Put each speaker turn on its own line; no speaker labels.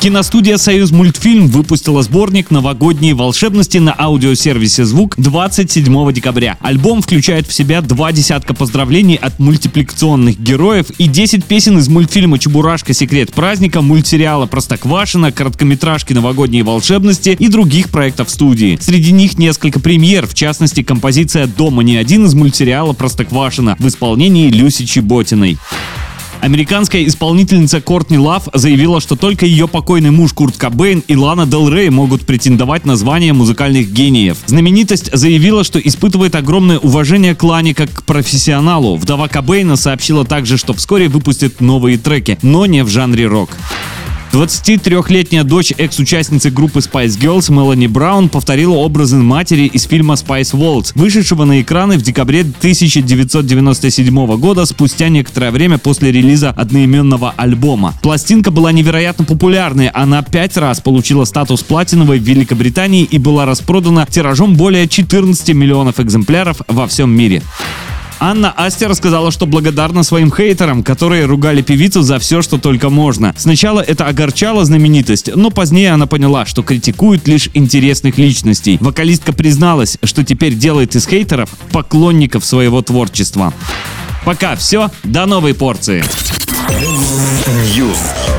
Киностудия «Союз мультфильм» выпустила сборник «Новогодние волшебности» на аудиосервисе «Звук» 27 декабря. Альбом включает в себя два десятка поздравлений от мультипликационных героев и 10 песен из мультфильма «Чебурашка. Секрет праздника», мультсериала «Простоквашино», короткометражки «Новогодние волшебности» и других проектов студии. Среди них несколько премьер, в частности композиция «Дома не один» из мультсериала «Простоквашино» в исполнении Люси Чеботиной. Американская исполнительница Кортни Лав заявила, что только ее покойный муж Курт Кобейн и Лана Дел Рей могут претендовать на звание музыкальных гениев. Знаменитость заявила, что испытывает огромное уважение к Лане как к профессионалу. Вдова Кобейна сообщила также, что вскоре выпустит новые треки, но не в жанре рок. 23-летняя дочь экс-участницы группы Spice Girls Мелани Браун повторила образы матери из фильма Spice Waltz, вышедшего на экраны в декабре 1997 года спустя некоторое время после релиза одноименного альбома. Пластинка была невероятно популярной, она пять раз получила статус платиновой в Великобритании и была распродана тиражом более 14 миллионов экземпляров во всем мире. Анна Асти рассказала, что благодарна своим хейтерам, которые ругали певицу за все, что только можно. Сначала это огорчало знаменитость, но позднее она поняла, что критикуют лишь интересных личностей. Вокалистка призналась, что теперь делает из хейтеров поклонников своего творчества. Пока все, до новой порции.
News.